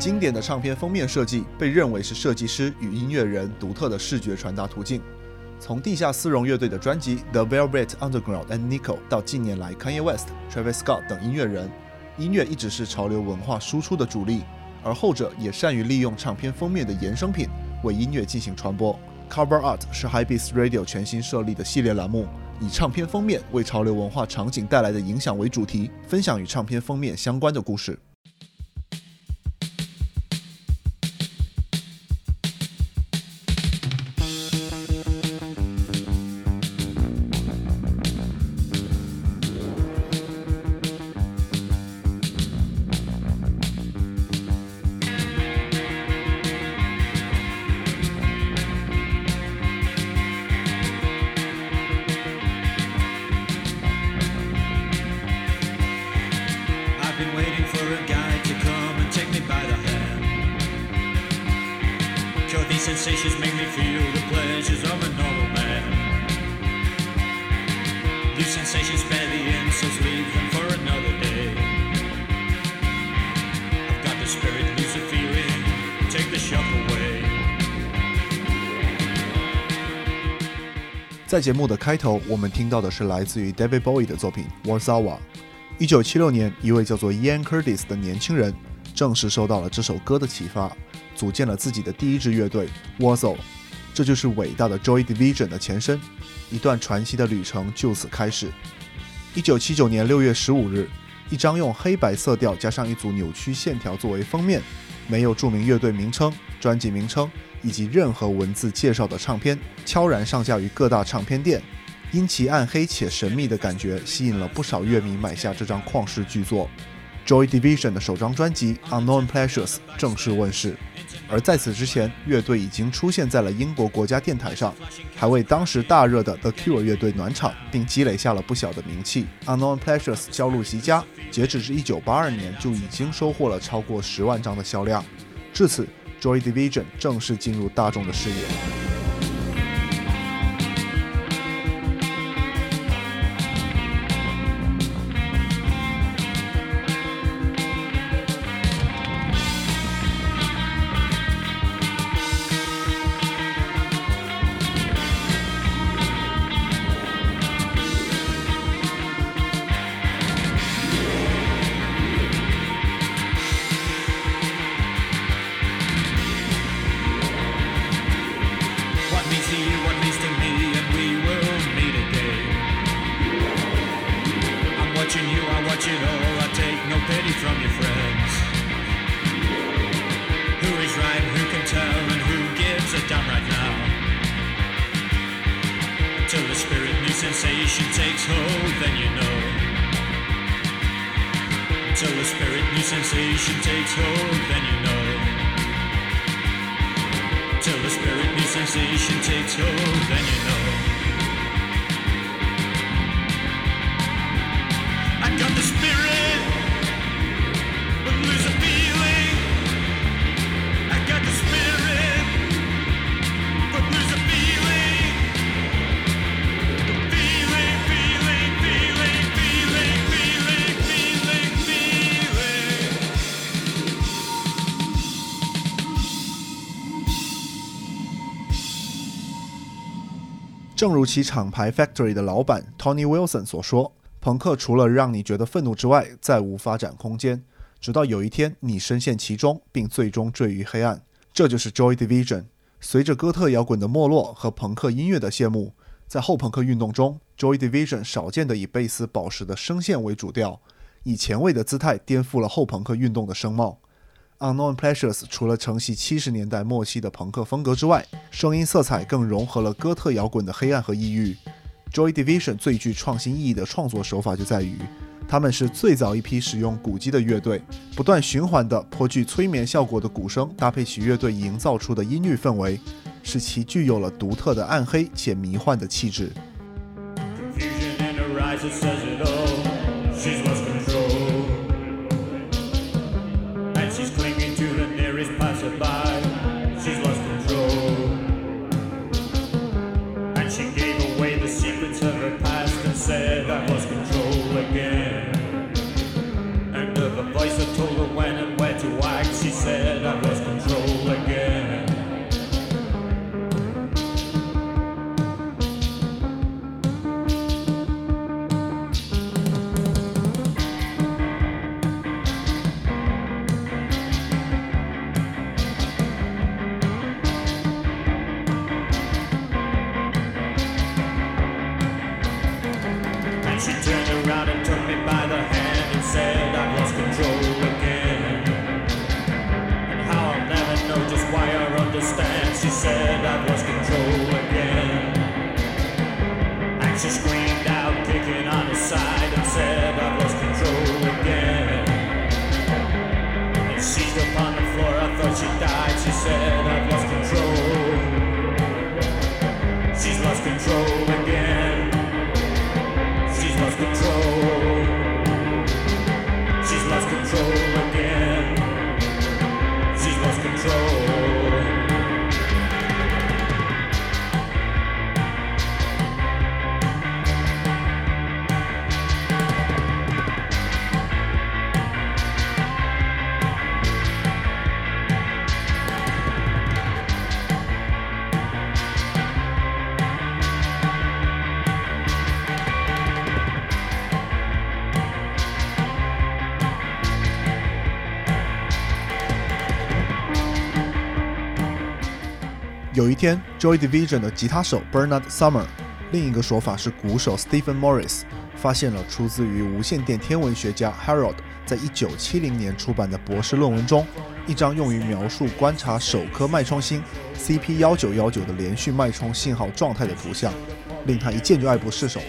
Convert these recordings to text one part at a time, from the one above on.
经典的唱片封面设计被认为是设计师与音乐人独特的视觉传达途径。从地下丝绒乐队的专辑《The Velvet Underground and Nico》到近年来 Kanye West、Travis Scott 等音乐人，音乐一直是潮流文化输出的主力，而后者也善于利用唱片封面的衍生品为音乐进行传播。Cover Art 是 Hypebeast Radio 全新设立的系列栏目，以唱片封面为潮流文化场景带来的影响为主题，分享与唱片封面相关的故事。在节目的开头，我们听到的是来自于 David Bowie 的作品《Warsaw》。一九七六年，一位叫做 Ian Curtis 的年轻人正式受到了这首歌的启发，组建了自己的第一支乐队 Warsaw。这就是伟大的 Joy Division 的前身，一段传奇的旅程就此开始。一九七九年六月十五日，一张用黑白色调加上一组扭曲线条作为封面，没有著名乐队名称、专辑名称以及任何文字介绍的唱片，悄然上架于各大唱片店。因其暗黑且神秘的感觉，吸引了不少乐迷买下这张旷世巨作。Joy Division 的首张专辑《Unknown Pleasures》正式问世。而在此之前，乐队已经出现在了英国国家电台上，还为当时大热的 The Cure 乐队暖场，并积累下了不小的名气。Unknown Pleasures 销路极佳，截止至1982年就已经收获了超过十万张的销量。至此，Joy Division 正式进入大众的视野。sensation takes hold, then you know. Till the spirit new sensation takes hold, then you know. 正如其厂牌 Factory 的老板 Tony Wilson 所说：“朋克除了让你觉得愤怒之外，再无发展空间。直到有一天，你深陷其中，并最终坠于黑暗。这就是 Joy Division。随着哥特摇滚的没落和朋克音乐的谢幕，在后朋克运动中，Joy Division 少见的以贝斯宝石的声线为主调，以前卫的姿态颠覆了后朋克运动的声貌。” Unknown Pleasures 除了承袭七十年代末期的朋克风格之外，声音色彩更融合了哥特摇滚的黑暗和抑郁。Joy Division 最具创新意义的创作手法就在于，他们是最早一批使用鼓机的乐队，不断循环的颇具催眠效果的鼓声搭配起乐队营造出的音律氛围，使其具有了独特的暗黑且迷幻的气质。Confusion and that was. She turned around and took me by the hand and said I've lost control 有一天，Joy Division 的吉他手 Bernard Summer，另一个说法是鼓手 Stephen Morris，发现了出自于无线电天文学家 Harold 在1970年出版的博士论文中，一张用于描述观察首颗脉冲星 CP1919 的连续脉冲信号状态的图像，令他一见就爱不释手。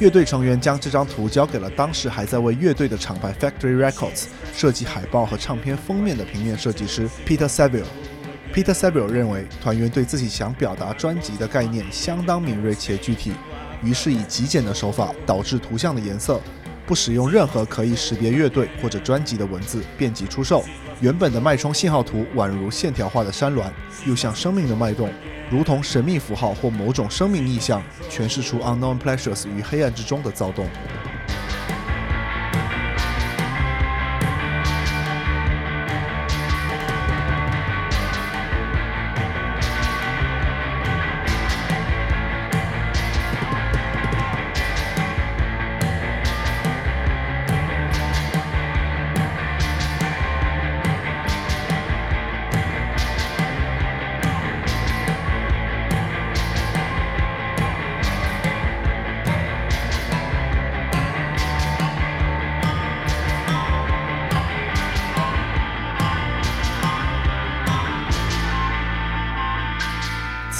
乐队成员将这张图交给了当时还在为乐队的厂牌 Factory Records 设计海报和唱片封面的平面设计师 Peter Saville。Peter Saville 认为团员对自己想表达专辑的概念相当敏锐且具体，于是以极简的手法导致图像的颜色不使用任何可以识别乐队或者专辑的文字，遍及出售。原本的脉冲信号图宛如线条化的山峦，又像生命的脉动，如同神秘符号或某种生命意象，诠释出 Unknown Pleasures 于黑暗之中的躁动。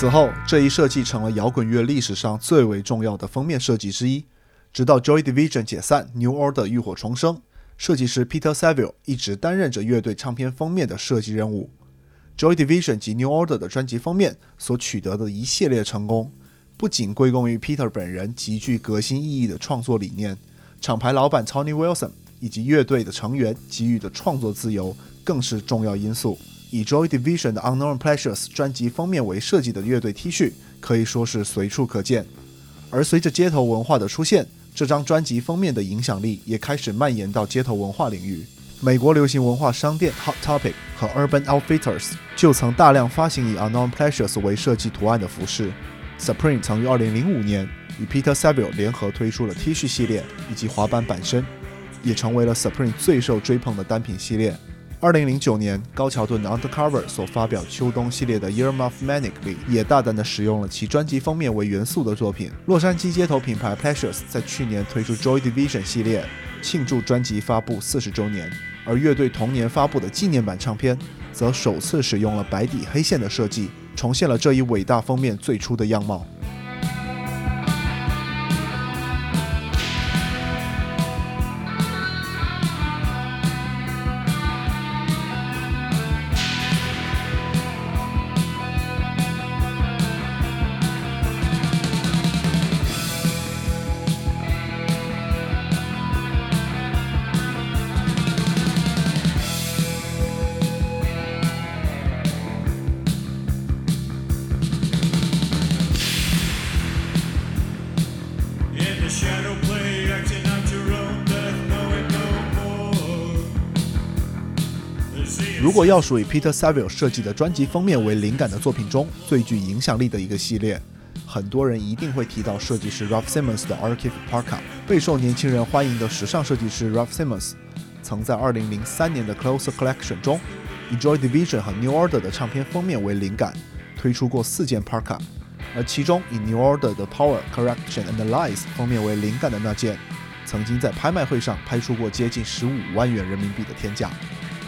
此后，这一设计成了摇滚乐历史上最为重要的封面设计之一。直到 Joy Division 解散，New Order 浴火重生，设计师 Peter Saville 一直担任着乐队唱片封面的设计任务。Joy Division 及 New Order 的专辑封面所取得的一系列成功，不仅归功于 Peter 本人极具革新意义的创作理念，厂牌老板 Tony Wilson 以及乐队的成员给予的创作自由更是重要因素。以 Joy Division 的 Unknown Pleasures 专辑封面为设计的乐队 T 恤可以说是随处可见。而随着街头文化的出现，这张专辑封面的影响力也开始蔓延到街头文化领域。美国流行文化商店 Hot Topic 和 Urban Outfitters 就曾大量发行以 Unknown Pleasures 为设计图案的服饰。Supreme 曾于2005年与 Peter Saville 联合推出了 T 恤系列以及滑板板身，也成为了 Supreme 最受追捧的单品系列。二零零九年，高桥盾的 Undercover 所发表秋冬系列的 Yearmouth Manic 里，也大胆地使用了其专辑封面为元素的作品。洛杉矶街头品牌 Pleasures 在去年推出 Joy Division 系列，庆祝专辑发布四十周年。而乐队同年发布的纪念版唱片，则首次使用了白底黑线的设计，重现了这一伟大封面最初的样貌。如果要数以 Peter Saville 设计的专辑封面为灵感的作品中最具影响力的一个系列，很多人一定会提到设计师 Ralph Simmons 的 Archive Parka。备受年轻人欢迎的时尚设计师 Ralph Simmons，曾在2003年的 Closer Collection 中，以 Joy Division 和 New Order 的唱片封面为灵感，推出过四件 Parka，而其中以 New Order 的 Power, Correction and Lies 封面为灵感的那件，曾经在拍卖会上拍出过接近十五万元人民币的天价。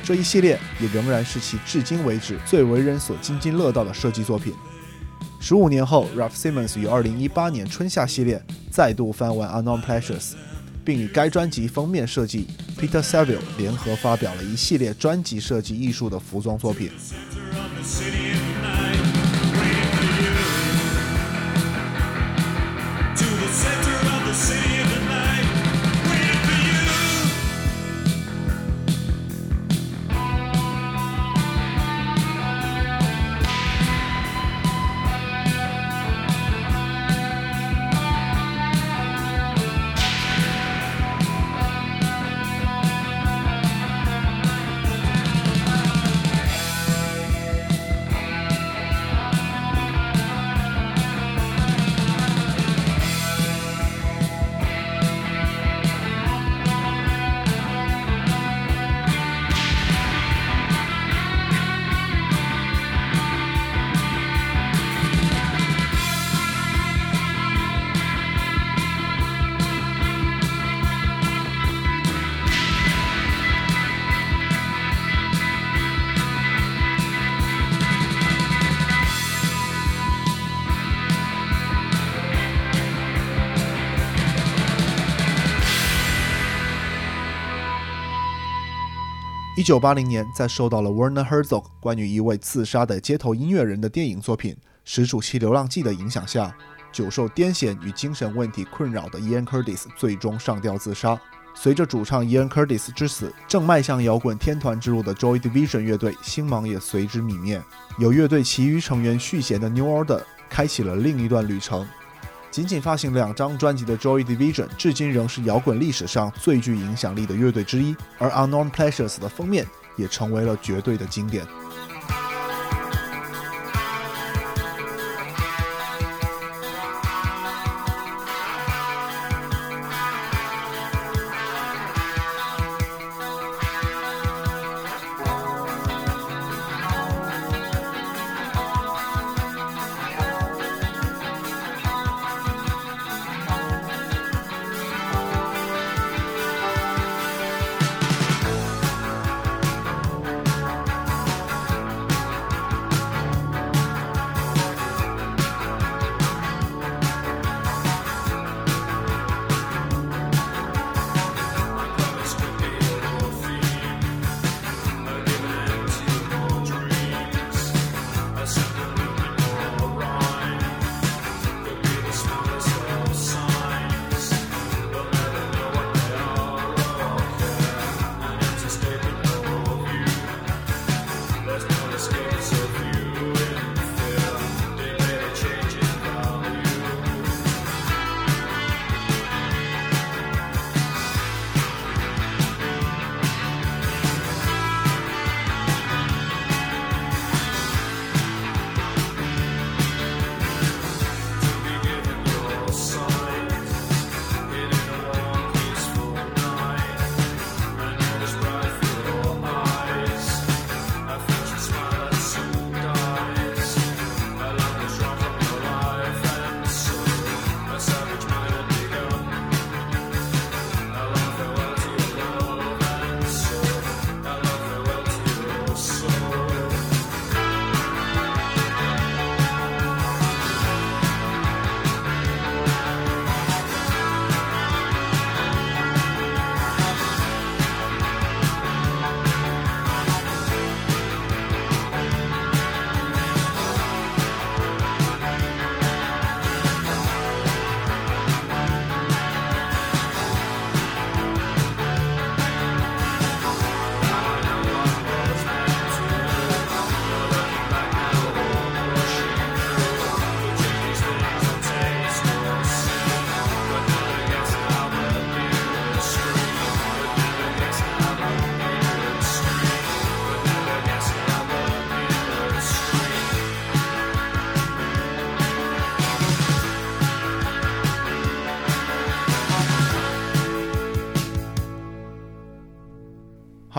这一系列也仍然是其至今为止最为人所津津乐道的设计作品。十五年后，Ralph Simmons 于二零一八年春夏系列再度翻完 Unknown Pleasures，并与该专辑封面设计 Peter Saville 联合发表了一系列专辑设计艺术的服装作品。一九八零年，在受到了 Werner Herzog 关于一位自杀的街头音乐人的电影作品《史主期流浪记》的影响下，久受癫痫与精神问题困扰的 Ian Curtis 最终上吊自杀。随着主唱 Ian Curtis 之死，正迈向摇滚天团之路的 Joy Division 乐队星芒也随之泯灭。有乐队其余成员续弦的 New Order 开启了另一段旅程。仅仅发行两张专辑的 Joy Division 至今仍是摇滚历史上最具影响力的乐队之一，而 Unknown Pleasures 的封面也成为了绝对的经典。